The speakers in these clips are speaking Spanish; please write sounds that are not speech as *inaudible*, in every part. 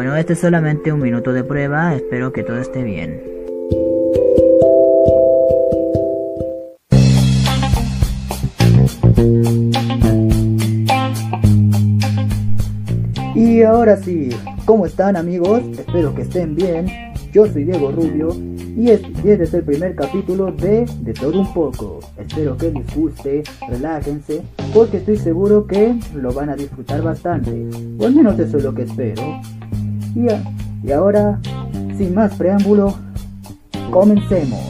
Bueno, este es solamente un minuto de prueba, espero que todo esté bien. Y ahora sí, ¿cómo están amigos? Espero que estén bien. Yo soy Diego Rubio y este, es el primer capítulo de De todo un poco. Espero que les guste, relájense, porque estoy seguro que lo van a disfrutar bastante. Al menos eso es lo que espero. Y, ahora, sin más preámbulo, comencemos.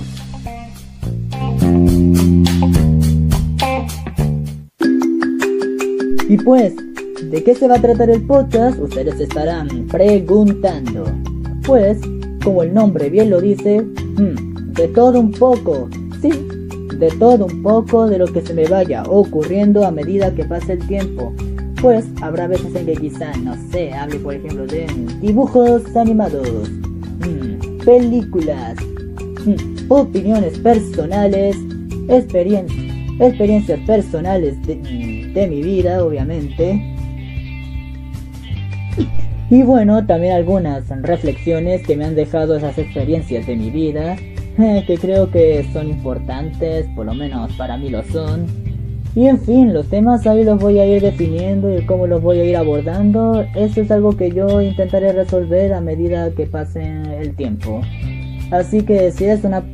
Y pues, ¿de qué se va a tratar el podcast? Ustedes estarán preguntando. Pues, como el nombre bien lo dice, hmm, de todo un poco, sí, de todo un poco de lo que se me vaya ocurriendo a medida que pase el tiempo. Pues habrá veces en que quizá, no sé, hable por ejemplo de dibujos animados, hmm, películas, hmm, opiniones personales, experiencias personales de mi vida, obviamente y bueno, también algunas reflexiones que me han dejado esas experiencias de mi vida, que creo que son importantes, por lo menos para mí lo son. Y en fin, los temas ahí los voy a ir definiendo y cómo los voy a ir abordando. Eso es algo que yo intentaré resolver a medida que pase el tiempo. Así que si eres una...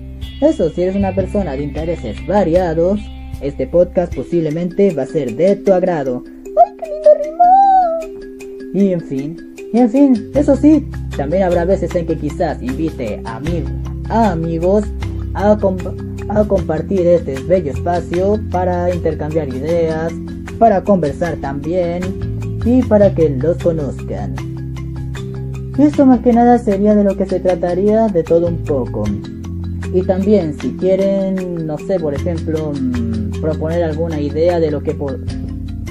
Eso, si eres una persona de intereses variados, este podcast posiblemente va a ser de tu agrado. ¡Ay, qué lindo rimó! Y en fin, y en fin, eso sí, también habrá veces en que quizás invite a, a amigos a, a compartir este bello espacio para intercambiar ideas, para conversar también y para que los conozcan. Esto más que nada sería de lo que se trataría de todo un poco. Y también si quieren, no sé, por ejemplo, mm, proponer alguna idea de lo que... Por...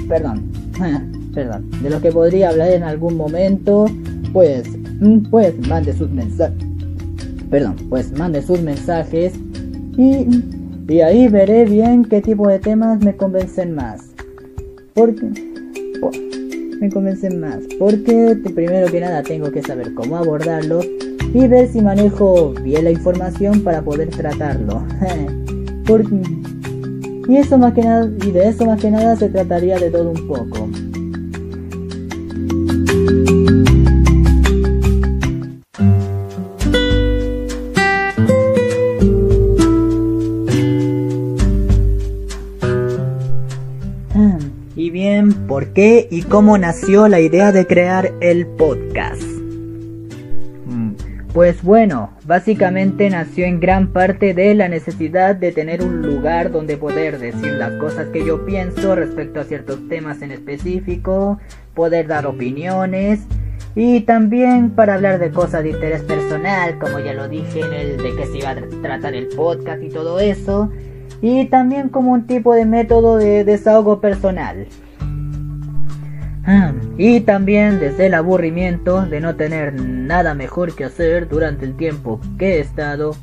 Perdón. *laughs* perdón, de lo que podría hablar en algún momento, pues, mm, pues mande sus mensajes. Perdón, pues mande sus mensajes y, y ahí veré bien qué tipo de temas me convencen más. Porque me convencen más. Porque primero que nada tengo que saber cómo abordarlos y ver si manejo bien la información para poder tratarlo. *laughs* Porque, y eso más que nada, y de eso más que nada se trataría de todo un poco. Y bien, ¿por qué y cómo nació la idea de crear el podcast? Mm, pues bueno, básicamente nació en gran parte de la necesidad de tener un lugar donde poder decir las cosas que yo pienso respecto a ciertos temas en específico, poder dar opiniones y también para hablar de cosas de interés personal, como ya lo dije en el de que se iba a tratar el podcast y todo eso y también como un tipo de método de desahogo personal. Ah, y también desde el aburrimiento de no tener nada mejor que hacer durante el tiempo que he estado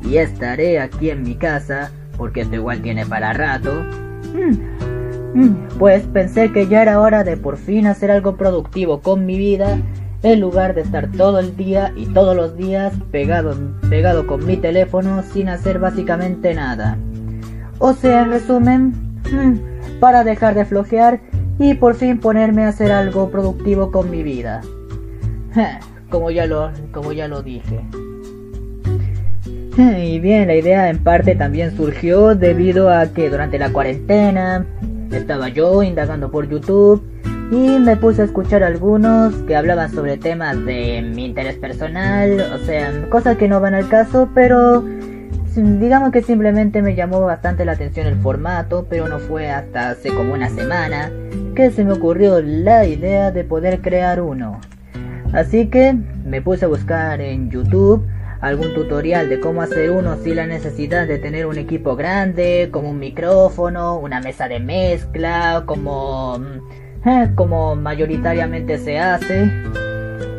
y estaré aquí en mi casa, porque esto igual tiene para rato, mm, mm, pues pensé que ya era hora de por fin hacer algo productivo con mi vida, en lugar de estar todo el día y todos los días pegado, pegado con mi teléfono sin hacer básicamente nada. O sea, en resumen, hmm, para dejar de flojear y por fin ponerme a hacer algo productivo con mi vida. Como ya lo, como ya lo dije. Y bien, la idea en parte también surgió debido a que durante la cuarentena estaba yo indagando por YouTube y me puse a escuchar algunos que hablaban sobre temas de mi interés personal, o sea, cosas que no van al caso, pero digamos que simplemente me llamó bastante la atención el formato, pero no fue hasta hace como una semana que se me ocurrió la idea de poder crear uno. Así que me puse a buscar en YouTube algún tutorial de cómo hacer uno sin la necesidad de tener un equipo grande, como un micrófono, una mesa de mezcla, como, mm, eh, como mayoritariamente se hace.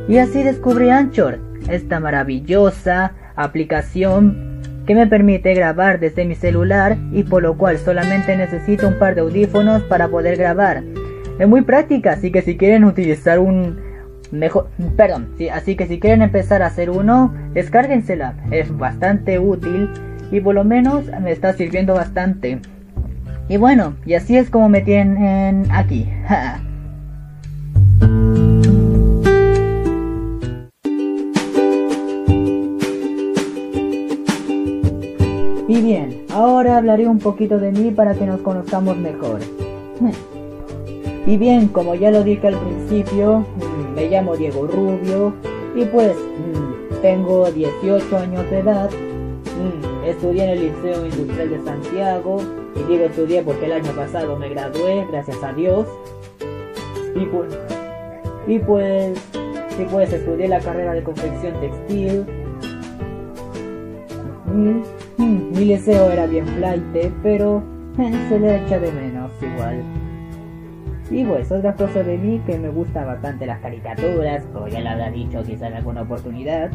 Y así descubrí Anchor, esta maravillosa aplicación que me permite grabar desde mi celular y por lo cual solamente necesito un par de audífonos para poder grabar. Es muy práctica, así que si quieren utilizar un, Mejor, perdón, sí, así que si quieren empezar a hacer uno, descárguensela, es bastante útil y por lo menos me está sirviendo bastante. Y bueno, y así es como me tienen aquí. *laughs* y bien, ahora hablaré un poquito de mí para que nos conozcamos mejor. *laughs* Y bien, como ya lo dije al principio, mm, me llamo Diego Rubio y pues mm, tengo 18 años de edad. Mm, estudié en el Liceo Industrial de Santiago y digo estudié porque el año pasado me gradué, gracias a Dios. Y pues, y pues, y pues estudié la carrera de confección textil. *laughs* Mi liceo era bien flight, pero *laughs* se le echa de menos igual. Y pues otra cosa de mí que me gusta bastante las caricaturas, como ya lo habrá dicho quizá en alguna oportunidad.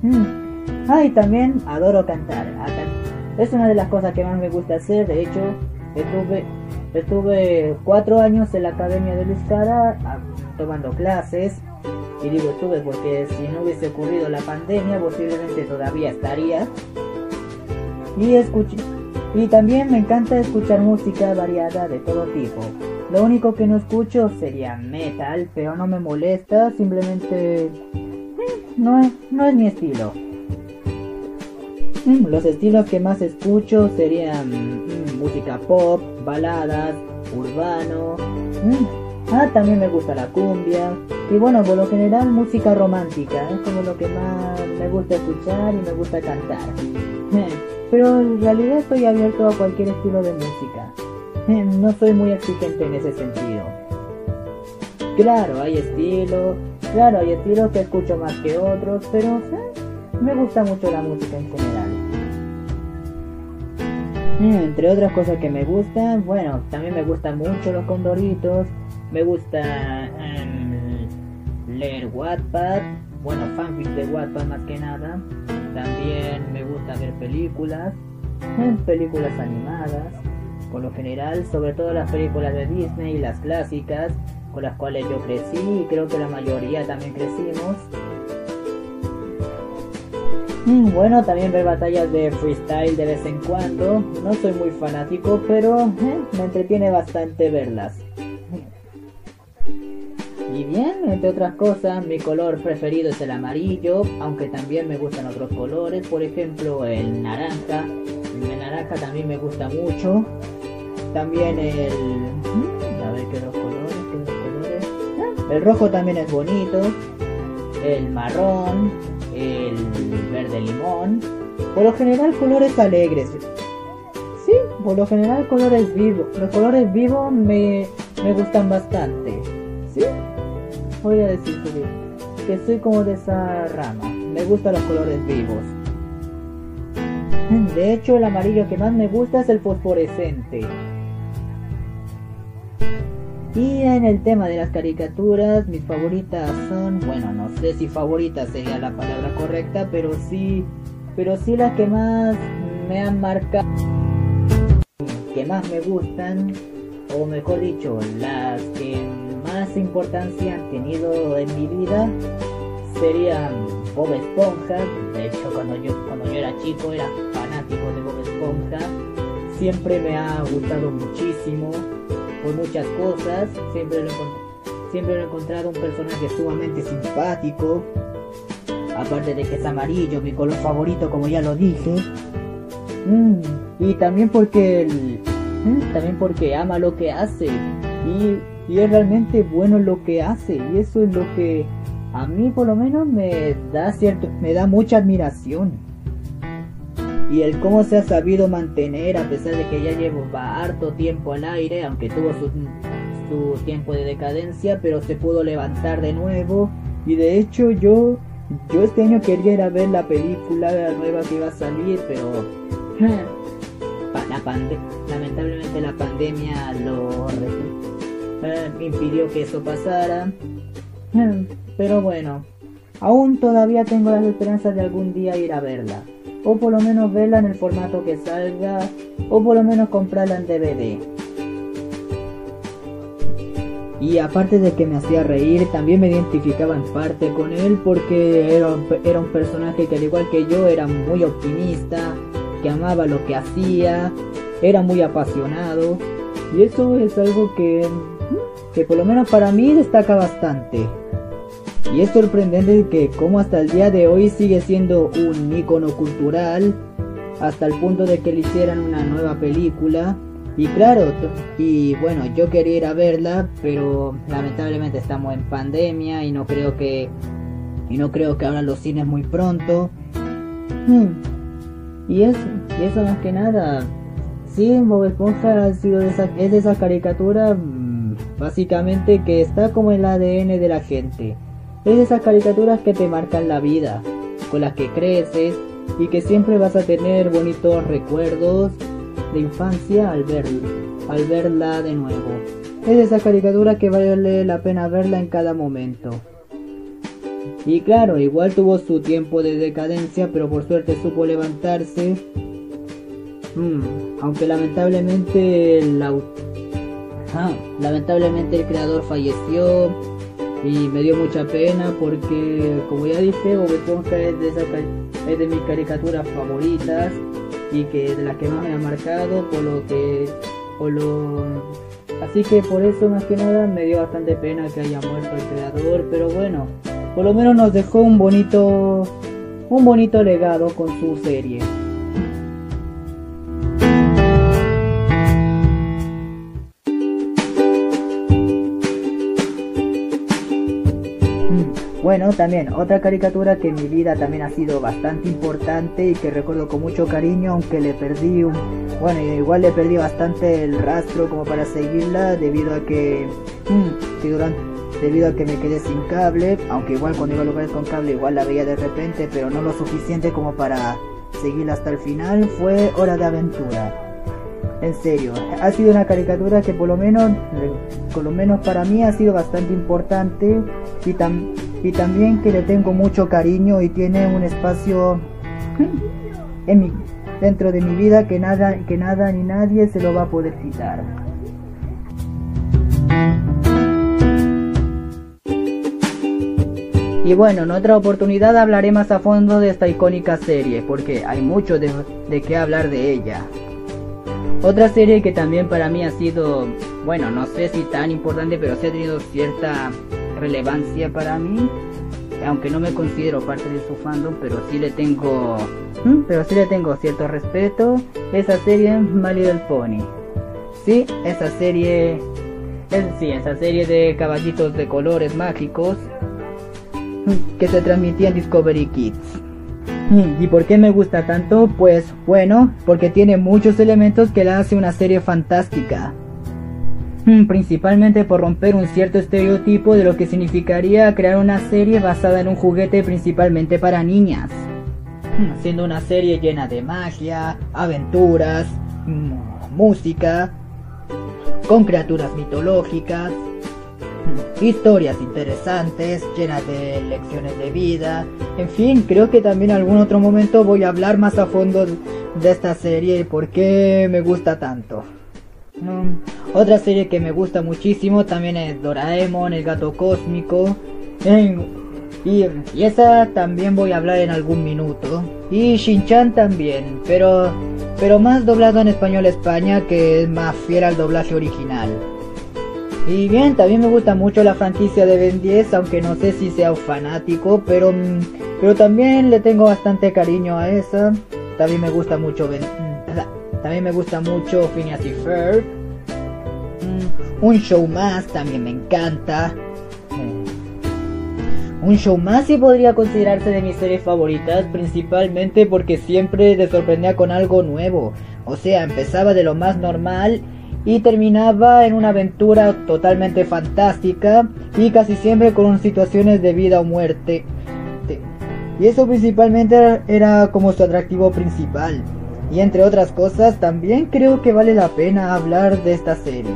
Mm. Ah, y también adoro cantar. Es una de las cosas que más me gusta hacer, de hecho, estuve, estuve cuatro años en la Academia de Luis ah, tomando clases. Y digo estuve porque si no hubiese ocurrido la pandemia posiblemente todavía estaría. Y y también me encanta escuchar música variada de todo tipo. Lo único que no escucho sería metal, pero no me molesta, simplemente mm, no es, no es mi estilo. Mm, los estilos que más escucho serían mm, música pop, baladas, urbano. Ah, también me gusta la cumbia. Y bueno, por lo general música romántica, es como lo que más me gusta escuchar y me gusta cantar. Pero en realidad estoy abierto a cualquier estilo de música. no soy muy exigente en ese sentido. Claro, hay estilos, claro, hay estilos que escucho más que otros, pero me gusta mucho la música en general. Mm, entre otras cosas que me gustan, bueno, también me gustan mucho los condoritos, me gusta em, leer Wattpad, bueno, fanfics de Wattpad más que nada, también me gusta ver películas, em, películas animadas, por lo general, sobre todo las películas de Disney y las clásicas, con las cuales yo crecí y creo que la mayoría también crecimos. Mm, bueno, también ver batallas de freestyle de vez en cuando. No soy muy fanático, pero eh, me entretiene bastante verlas. Y bien, entre otras cosas, mi color preferido es el amarillo, aunque también me gustan otros colores, por ejemplo el naranja. El naranja también me gusta mucho. También el... Mm, a ver qué los colores, qué colores. Ah, el rojo también es bonito. El marrón. El verde limón. Por lo general colores alegres. Sí, por lo general colores vivos. Los colores vivos me, me gustan bastante. ¿Sí? Voy a decir que soy como de esa rama. Me gustan los colores vivos. De hecho, el amarillo que más me gusta es el fosforescente. Y en el tema de las caricaturas, mis favoritas son, bueno, no sé si favoritas sería la palabra correcta, pero sí, pero sí las que más me han marcado, que más me gustan, o mejor dicho, las que más importancia han tenido en mi vida, serían Bob Esponja. De hecho, cuando yo, cuando yo era chico era fanático de Bob Esponja. Siempre me ha gustado muchísimo por muchas cosas. Siempre lo, siempre lo he encontrado un personaje sumamente simpático. Aparte de que es amarillo, mi color favorito, como ya lo dije. Mm, y también porque mm, también porque ama lo que hace. Y, y es realmente bueno lo que hace. Y eso es lo que a mí por lo menos me da cierto, me da mucha admiración y el cómo se ha sabido mantener a pesar de que ya llevo harto tiempo al aire, aunque tuvo su, su tiempo de decadencia, pero se pudo levantar de nuevo y de hecho yo yo este año quería ir a ver la película nueva que iba a salir, pero *laughs* la lamentablemente la pandemia lo eh, impidió que eso pasara. Pero bueno, aún todavía tengo las esperanzas de algún día ir a verla o por lo menos verla en el formato que salga, o por lo menos comprarla en DVD. Y aparte de que me hacía reír, también me identificaba en parte con él porque era, era un personaje que al igual que yo era muy optimista, que amaba lo que hacía, era muy apasionado. Y eso es algo que, que por lo menos para mí destaca bastante. Y es sorprendente que como hasta el día de hoy sigue siendo un icono cultural, hasta el punto de que le hicieran una nueva película y claro, y bueno, yo quería ir a verla, pero lamentablemente estamos en pandemia y no creo que y no creo que abran los cines muy pronto. Hmm. Y eso, y eso más que nada. Sí, Bob Esponja ha sido de esa, es de esa caricatura mm, básicamente que está como el ADN de la gente. Es de esas caricaturas que te marcan la vida, con las que creces y que siempre vas a tener bonitos recuerdos de infancia al, ver, al verla de nuevo. Es esa caricatura que vale la pena verla en cada momento. Y claro, igual tuvo su tiempo de decadencia, pero por suerte supo levantarse. Mm, aunque lamentablemente el, lamentablemente el creador falleció y me dio mucha pena porque como ya dije Bob es de, es de mis caricaturas favoritas y que de las que más me ha marcado por lo que por lo así que por eso más que nada me dio bastante pena que haya muerto el creador pero bueno por lo menos nos dejó un bonito un bonito legado con su serie Bueno, también otra caricatura que en mi vida también ha sido bastante importante y que recuerdo con mucho cariño, aunque le perdí un, bueno, igual le perdí bastante el rastro como para seguirla debido a que, mm, debido a que me quedé sin cable, aunque igual cuando iba a lugares con cable igual la veía de repente, pero no lo suficiente como para seguirla hasta el final, fue Hora de Aventura. En serio, ha sido una caricatura que por lo menos, por lo menos para mí ha sido bastante importante y, y también que le tengo mucho cariño y tiene un espacio en mi, dentro de mi vida que nada, que nada ni nadie se lo va a poder quitar. Y bueno, en otra oportunidad hablaré más a fondo de esta icónica serie, porque hay mucho de, de qué hablar de ella. Otra serie que también para mí ha sido, bueno, no sé si tan importante, pero sí ha tenido cierta relevancia para mí, aunque no me considero parte de su fandom, pero sí le tengo, pero sí le tengo cierto respeto. Esa serie My Little Pony. Sí, esa serie, es, sí, esa serie de caballitos de colores mágicos que se transmitía en Discovery Kids. ¿Y por qué me gusta tanto? Pues bueno, porque tiene muchos elementos que la hace una serie fantástica. Hmm, principalmente por romper un cierto estereotipo de lo que significaría crear una serie basada en un juguete principalmente para niñas. Siendo una serie llena de magia, aventuras, mm, música, con criaturas mitológicas, historias interesantes, llenas de lecciones de vida. En fin, creo que también en algún otro momento voy a hablar más a fondo de esta serie y por qué me gusta tanto. Otra serie que me gusta muchísimo también es Doraemon, el gato cósmico. y, y, esa también voy a hablar en algún minuto. Y Shin-Chan también, pero, pero más doblado en español España que es más fiel al doblaje original. Y bien, también me gusta mucho la franquicia de Ben 10, aunque no sé si sea un fanático, pero, pero también le tengo bastante cariño a esa. También me gusta mucho Ben, también me gusta mucho Phineas y Ferb. Mm, un show más también me encanta. Un show más sí podría considerarse de mis series favoritas, principalmente porque siempre te sorprendía con algo nuevo. O sea, empezaba de lo más normal y terminaba en una aventura totalmente fantástica y casi siempre con situaciones de vida o muerte. Y eso principalmente era como su atractivo principal. Y entre otras cosas, también creo que vale la pena hablar de esta serie.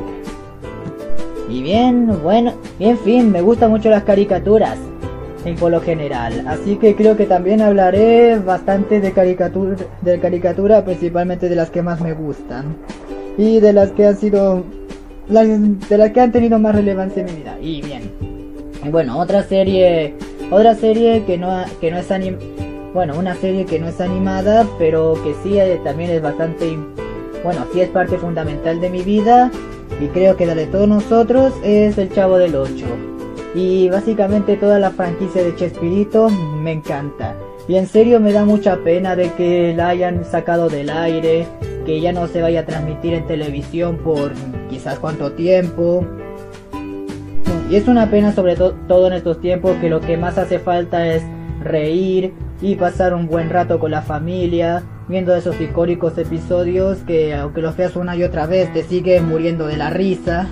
Y bien, bueno, y en fin, me gustan mucho las caricaturas, en por lo general. Así que creo que también hablaré bastante de caricatura, de caricatura, principalmente de las que más me gustan y de las que han sido de las que han tenido más relevancia en mi vida. Y bien. Bueno, otra serie, otra serie que no, que no es anim, bueno, una serie que no es animada, pero que sí eh, también es bastante, bueno, sí es parte fundamental de mi vida y creo que la de todos nosotros es El Chavo del 8. Y básicamente toda la franquicia de Chespirito me encanta. Y en serio me da mucha pena de que la hayan sacado del aire, que ya no se vaya a transmitir en televisión por quizás cuánto tiempo. Y es una pena sobre todo en estos tiempos que lo que más hace falta es reír y pasar un buen rato con la familia, viendo esos icónicos episodios que aunque los veas una y otra vez te siguen muriendo de la risa.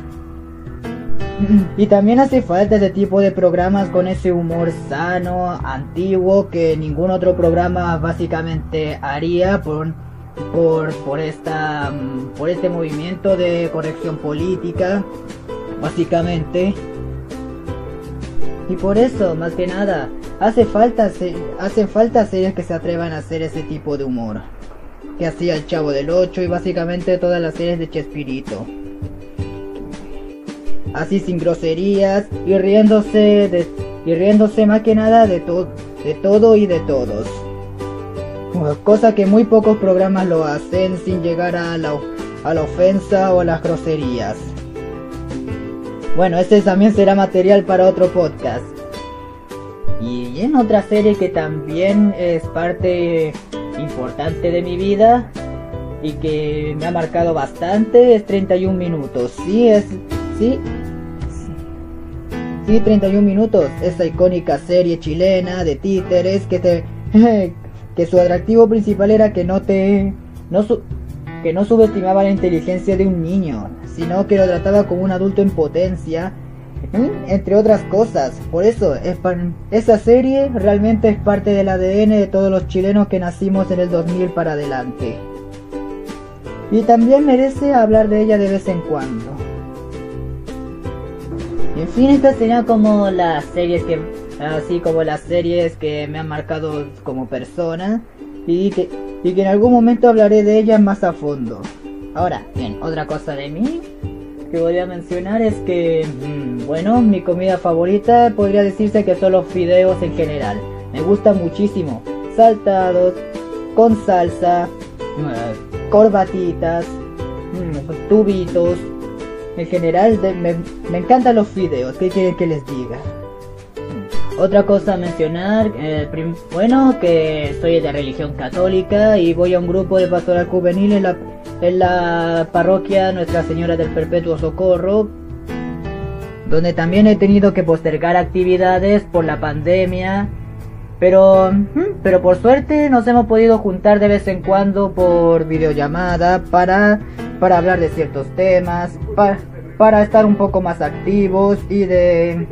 *clears throat* Y también hace falta ese tipo de programas con ese humor sano, antiguo, que ningún otro programa básicamente haría por, por, por, esta, por este movimiento de corrección política, básicamente. Y por eso, más que nada, hace falta, hace falta series que se atrevan a hacer ese tipo de humor. Que hacía el Chavo del 8 y básicamente todas las series de Chespirito así sin groserías y riéndose y riéndose más que nada de, todo de todo y de todos. Cosa que muy pocos programas lo hacen sin llegar a la, a la ofensa o a las groserías. Bueno, este también será material para otro podcast. Y en otra serie que también es parte importante de mi vida y que me ha marcado bastante es 31 minutos. Sí, es sí, Sí, 31 minutos, esa icónica serie chilena de títeres que te *laughs* que su atractivo principal era que no te no que no subestimaba la inteligencia de un niño, sino que lo trataba como un adulto en potencia, entre otras cosas. Por eso, esa serie realmente es parte del ADN de todos los chilenos que nacimos en el 2000 para adelante. Y también merece hablar de ella de vez en cuando. En fin, estas serían como las series que, así como las series que me han marcado como persona y que, y que en algún momento hablaré de ellas más a fondo. Ahora, bien, otra cosa de mí que voy a mencionar es que, mm, bueno, mi comida favorita podría decirse que son los fideos en general. Me gustan muchísimo, saltados, con salsa, corbatitas, mm, tubitos, en general me, encantan los videos, ¿qué quieren que les diga? Otra cosa a mencionar, eh, bueno, que soy de religión católica y voy a un grupo de pastoral juvenil en la, en la parroquia Nuestra Señora del Perpetuo Socorro, donde también he tenido que postergar actividades por la pandemia, pero, pero por suerte nos hemos podido juntar de vez en cuando por videollamada para para hablar de ciertos temas, para estar un poco más activos y de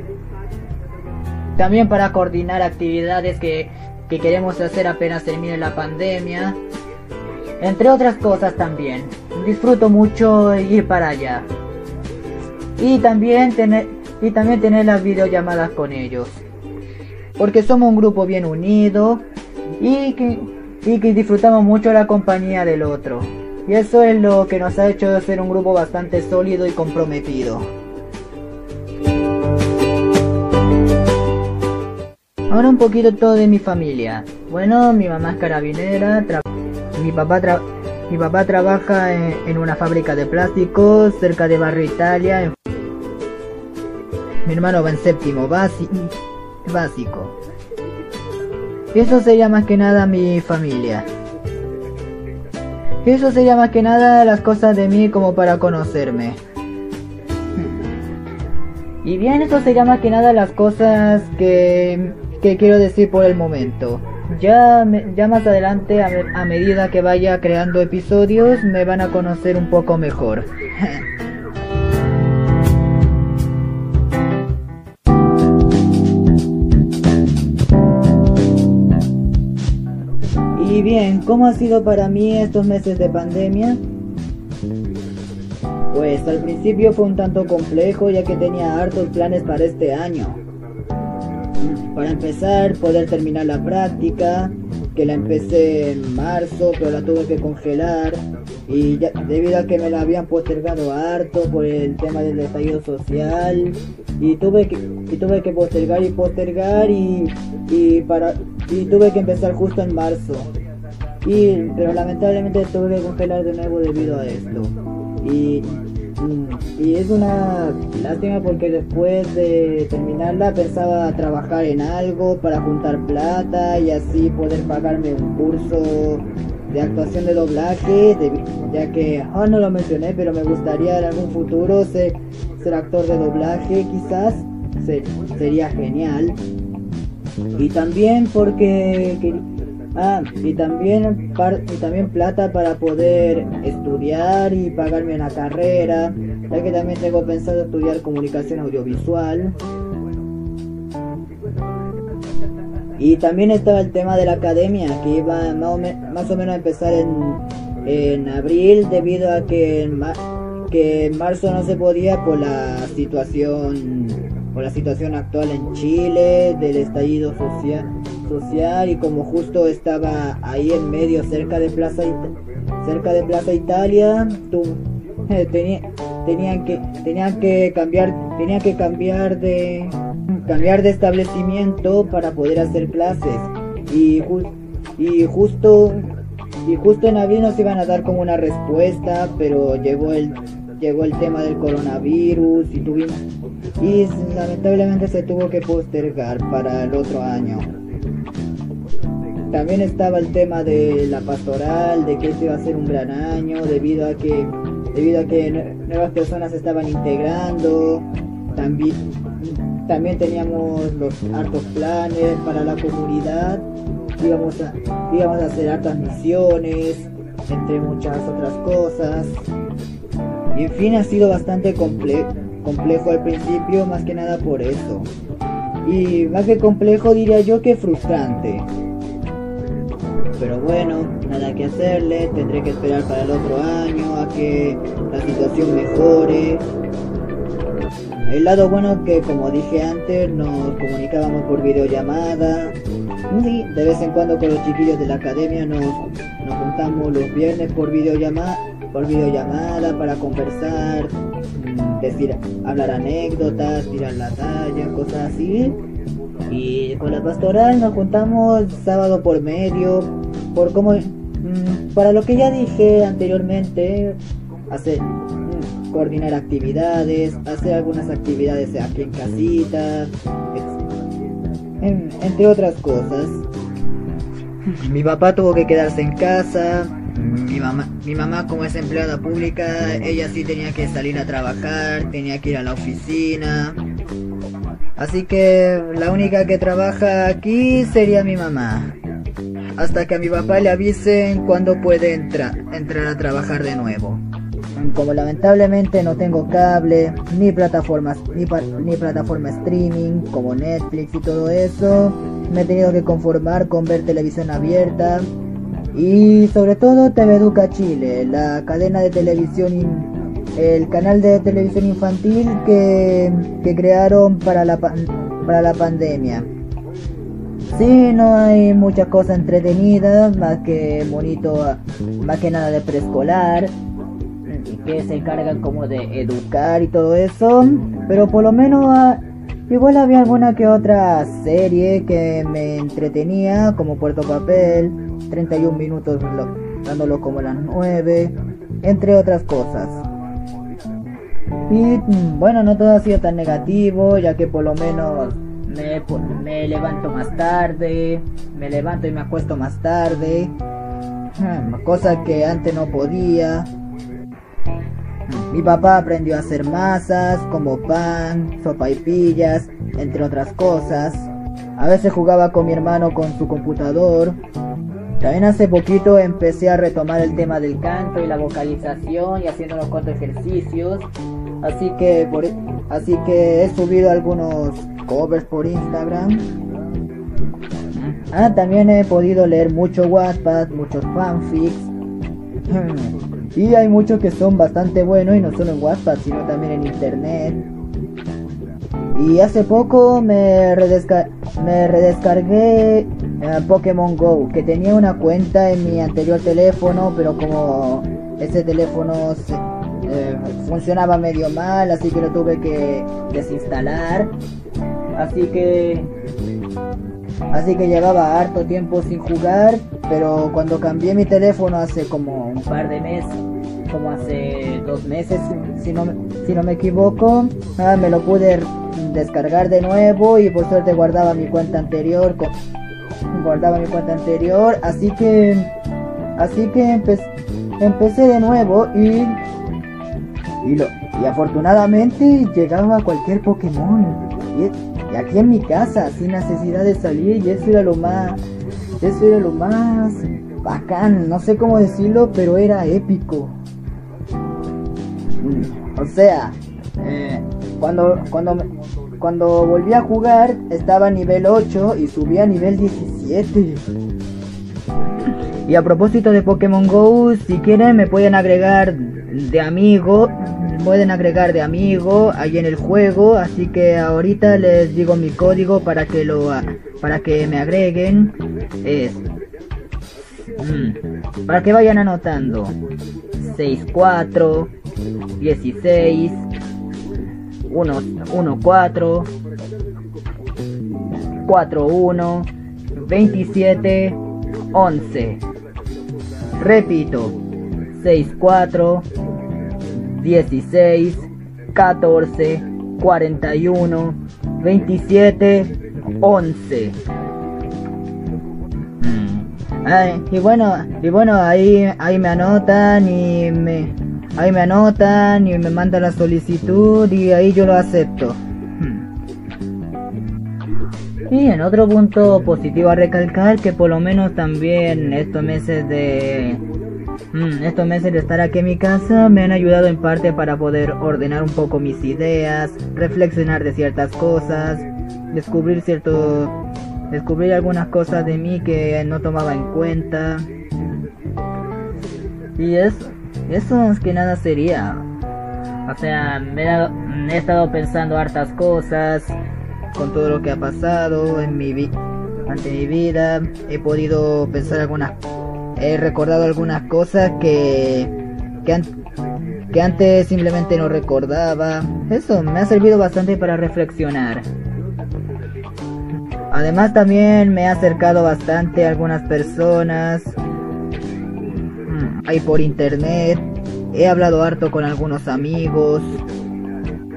también para coordinar actividades que, que queremos hacer apenas termine la pandemia. Entre otras cosas también. Disfruto mucho ir para allá. Y también tener y también tener las videollamadas con ellos. Porque somos un grupo bien unido y que, y que disfrutamos mucho la compañía del otro. Y eso es lo que nos ha hecho ser un grupo bastante sólido y comprometido. Ahora un poquito todo de mi familia. Bueno, mi mamá es carabinera, mi papá mi papá trabaja en, una fábrica de plásticos cerca de Barrio Italia. Mi hermano va en séptimo básico. Eso sería más que nada mi familia. Eso sería más que nada las cosas de mí como para conocerme. Y bien, eso sería más que nada las cosas que, que quiero decir por el momento. Ya, ya más adelante, a, a medida que vaya creando episodios, me van a conocer un poco mejor. *laughs* Y bien, ¿cómo ha sido para mí estos meses de pandemia? Pues al principio fue un tanto complejo ya que tenía hartos planes para este año. Para empezar, poder terminar la práctica, que la empecé en marzo, pero la tuve que congelar. Y debido a que me la habían postergado harto por el tema del estallido social y tuve que y tuve que postergar y postergar y, y para y tuve que empezar justo en marzo. Y pero lamentablemente tuve que congelar de nuevo debido a esto. Y y es una lástima porque después de terminarla pensaba trabajar en algo para juntar plata y así poder pagarme un curso de actuación de doblaje, ya que oh, no lo mencioné, pero me gustaría en algún futuro ser, ser actor de doblaje, quizás sería genial. Y también porque ah, y también y también plata para poder estudiar y pagarme una carrera, ya que también tengo pensado estudiar comunicación audiovisual. Y también estaba el tema de la academia, que iba más o, menos a empezar en, abril, debido a que en, que en marzo no se podía por la situación por la situación actual en Chile, del estallido social, social y como justo estaba ahí en medio cerca de Plaza cerca de Plaza Italia, tú, eh, tenían que tenían que cambiar tenían que cambiar de cambiar de establecimiento para poder hacer clases. Y, y justo y justo en abril nos iban a dar como una respuesta pero llegó el llegó el tema del coronavirus y tuvimos y lamentablemente se tuvo que postergar para el otro año también estaba el tema de la pastoral de que este iba a ser un gran año debido a que debido a que nuevas personas estaban integrando también también teníamos los hartos planes para la comunidad. Íbamos a, íbamos a hacer hartas misiones, entre muchas otras cosas. Y en fin, ha sido bastante complejo al principio, más que nada por eso. Y más que complejo diría yo que frustrante. Pero bueno, nada que hacerle, tendré que esperar para el otro año a que la situación mejore el lado bueno que como dije antes nos comunicábamos por videollamada. Sí, de vez en cuando con los chiquillos de la academia nos, nos juntamos los viernes por videollamada, por videollamada para conversar, mm, decir, hablar anécdotas, tirar la talla, cosas así. Y con la pastoral nos juntamos sábado por medio, por como mm, para lo que ya dije anteriormente, hacer coordinar actividades, hacer algunas actividades aquí en casita, entre otras cosas. Mi papá tuvo que quedarse en casa, mi mamá, mi mamá como es empleada pública, ella sí tenía que salir a trabajar, tenía que ir a la oficina. Así que la única que trabaja aquí sería mi mamá. Hasta que a mi papá le avisen cuando puede entrar, a trabajar de nuevo. Como lamentablemente no tengo cable, ni plataformas, ni plataforma streaming como Netflix y todo eso, me he tenido que conformar con ver televisión abierta y sobre todo TV Educa Chile, la cadena de televisión, el canal de televisión infantil que, que crearon para la, para la pandemia. Sí, no hay mucha cosa entretenida, más que bonito, más que nada de preescolar que se encargan como de educar y todo eso. Pero por lo menos ah, igual había alguna que otra serie que me entretenía, como Puerto Papel, 31 minutos dándolo como las 9, entre otras cosas. Y mm, bueno, no todo ha sido tan negativo, ya que por lo menos me, me levanto más tarde, me levanto y me acuesto más tarde, cosa que antes no podía. Mi papá aprendió a hacer masas como pan, sopa y pillas, entre otras cosas. A veces jugaba con mi hermano con su computador. También hace poquito empecé a retomar el tema del canto y la vocalización y haciendo unos cuantos ejercicios. Así que, por, e, así que he subido algunos covers por Instagram. Ah, también he podido leer mucho Wattpad, muchos fanfics. Y hay muchos que son bastante buenos y no solo en WhatsApp, sino también en internet. Y hace poco me, me redescargué eh, Pokémon Go, que tenía una cuenta en mi anterior teléfono, pero como ese teléfono eh, funcionaba medio mal, así que lo tuve que desinstalar. Así que así que llevaba harto tiempo sin jugar, pero cuando cambié mi teléfono hace como un par de meses, como hace dos meses, si no, si no me equivoco, ah, me lo pude descargar de nuevo y por suerte guardaba mi cuenta anterior, guardaba mi cuenta anterior, así que, así que empecé de nuevo y y, y afortunadamente llegaba cualquier Pokémon. Y, aquí en mi casa, sin necesidad de salir, y eso era lo más. Eso era lo más bacán, no sé cómo decirlo, pero era épico. O sea, eh, cuando, cuando, cuando volví a jugar estaba a nivel 8 y subí a nivel 17. Y a propósito de Pokémon Go, si quieren me pueden agregar de amigo, pueden agregar de amigo ahí en el juego, así que ahorita les digo mi código para que lo para que me agreguen. Es mm, para que vayan anotando. 64 16 1 1 4 4 1 27 11 repito 64 16 14 41 27 11 y bueno y bueno ahí ahí me anotan y me ahí me anotan y me mandan la solicitud y ahí yo lo acepto. Hmm. y en otro punto positivo a recalcar que por lo menos también estos meses de Mm, estos meses de estar aquí en mi casa me han ayudado en parte para poder ordenar un poco mis ideas, reflexionar de ciertas cosas, descubrir cierto descubrir algunas cosas de mí que no tomaba en cuenta. Y eso, eso es que nada sería. O sea, me he, estado pensando hartas cosas con todo lo que ha pasado en mi vida ante mi vida. He podido pensar algunas he recordado algunas cosas que, que, antes simplemente no recordaba. Eso me ha servido bastante para reflexionar. Además también me ha acercado bastante a algunas personas. Mm, ahí por internet. He hablado harto con algunos amigos.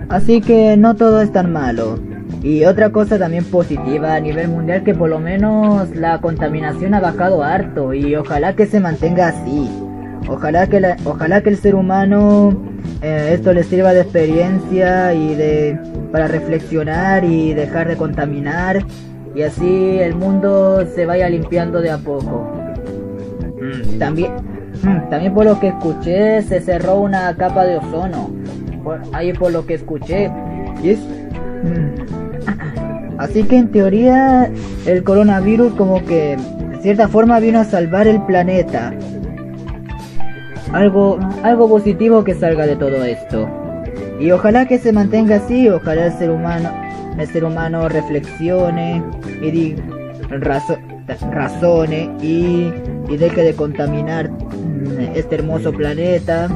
Así que no todo es tan malo. Y otra cosa también positiva a nivel mundial que por lo menos la contaminación ha bajado harto y ojalá que se mantenga así. Ojalá que, la, ojalá que el ser humano eh, esto le sirva de experiencia y de para reflexionar y dejar de contaminar y así el mundo se vaya limpiando de a poco. Mm, también, mm, también por lo que escuché se cerró una capa de ozono. ahí por lo que escuché. Y es, mm, Así que en teoría el coronavirus como que de cierta forma vino a salvar el planeta. Algo, algo positivo que salga de todo esto. Y ojalá que se mantenga así, ojalá el ser humano, el ser humano reflexione y razone y, y deje de contaminar este hermoso planeta,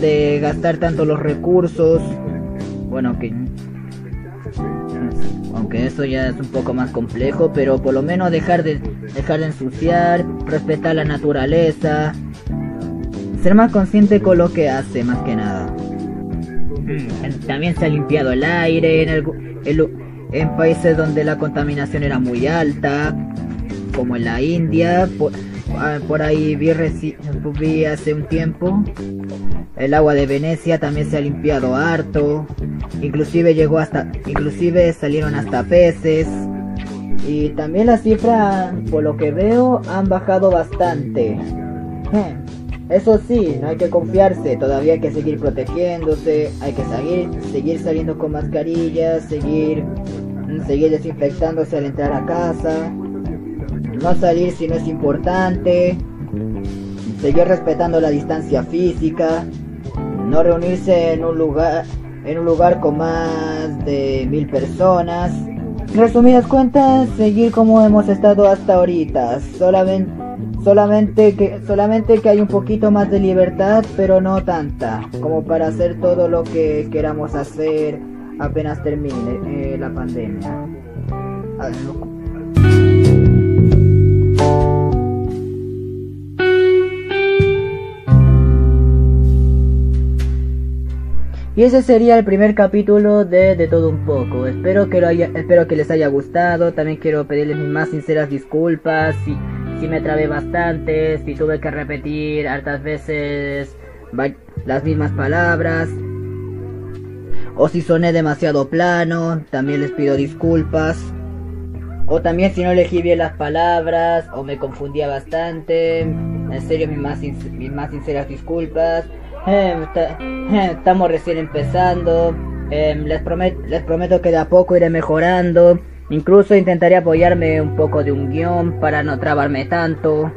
de gastar tanto los recursos, bueno que aunque eso ya es un poco más complejo, pero por lo menos dejar de dejar de ensuciar, respetar la naturaleza, ser más consciente con lo que hace más que nada. Mm, también se ha limpiado el aire en, en países donde la contaminación era muy alta, como en la India, por, ah, ahí vi, vi hace un tiempo. El agua de Venecia también se ha limpiado harto. Inclusive llegó hasta, inclusive salieron hasta peces. Y también las cifras, por lo que veo, han bajado bastante. *laughs* Eso sí, no hay que confiarse, todavía hay que seguir protegiéndose, hay que seguir, seguir saliendo con mascarillas, seguir, seguir desinfectándose al entrar a casa, no salir si no es importante, seguir respetando la distancia física, no reunirse en un lugar en un lugar con más de mil personas resumidas cuentas, seguir como hemos estado hasta ahorita. Solamente, solamente, que, solamente que hay un poquito más de libertad, pero no tanta, como para hacer todo lo que queramos hacer apenas termine eh, la pandemia. Y ese sería el primer capítulo de De todo un poco. Espero que, lo haya, espero que les haya gustado. También quiero pedirles mis más sinceras disculpas. Si, si me trabé bastante, si tuve que repetir hartas veces las mismas palabras. O si soné demasiado plano, también les pido disculpas. O también si no elegí bien las palabras o me confundía bastante. En serio, mis más, mis más sinceras disculpas. Eh, estamos recién empezando. Em, les, les prometo que de a poco iré mejorando. Incluso intentaré apoyarme un poco de un guion para no trabarme tanto.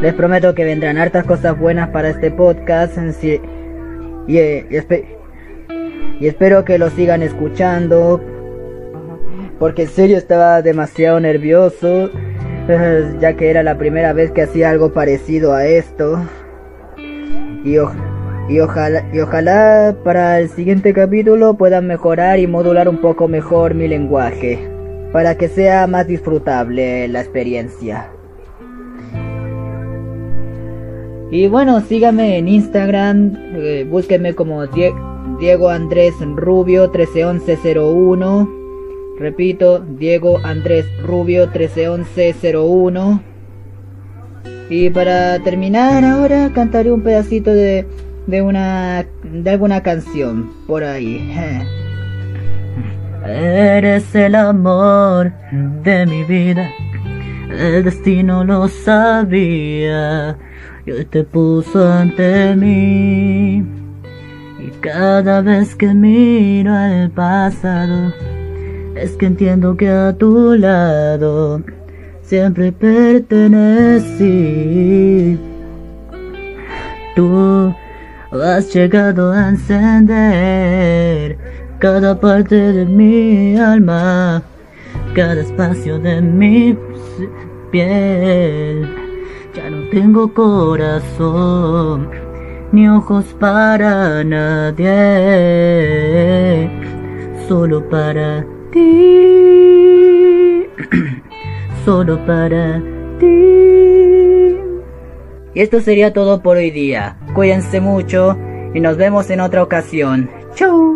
Les prometo que vendrán hartas cosas buenas para este podcast. y, y, y espero que lo sigan escuchando. Porque en serio estaba demasiado nervioso. *laughs* Ya que era la primera vez que hacía algo parecido a esto y, y, ojalá, y ojalá para el siguiente capítulo puedan mejorar y modular un poco mejor mi lenguaje, para que sea más disfrutable la experiencia. Y bueno, síganme en Instagram, eh, búsquenme como Diego Andrés Rubio 131101. Repito, Diego Andrés Rubio 131101. Y para terminar ahora cantaré un pedacito de, de una de alguna canción por ahí. *laughs* Eres el amor de mi vida. El destino lo sabía y hoy te puso ante mí. Y cada vez que miro al pasado, es que entiendo que a tu lado siempre pertenecí. Tú has llegado a encender cada parte de mi alma, cada espacio de mi piel. Ya no tengo corazón ni ojos para nadie, solo para ti. *clears throat* solo para ti. Y esto sería todo por hoy día. Cuídense mucho y nos vemos en otra ocasión. Chau.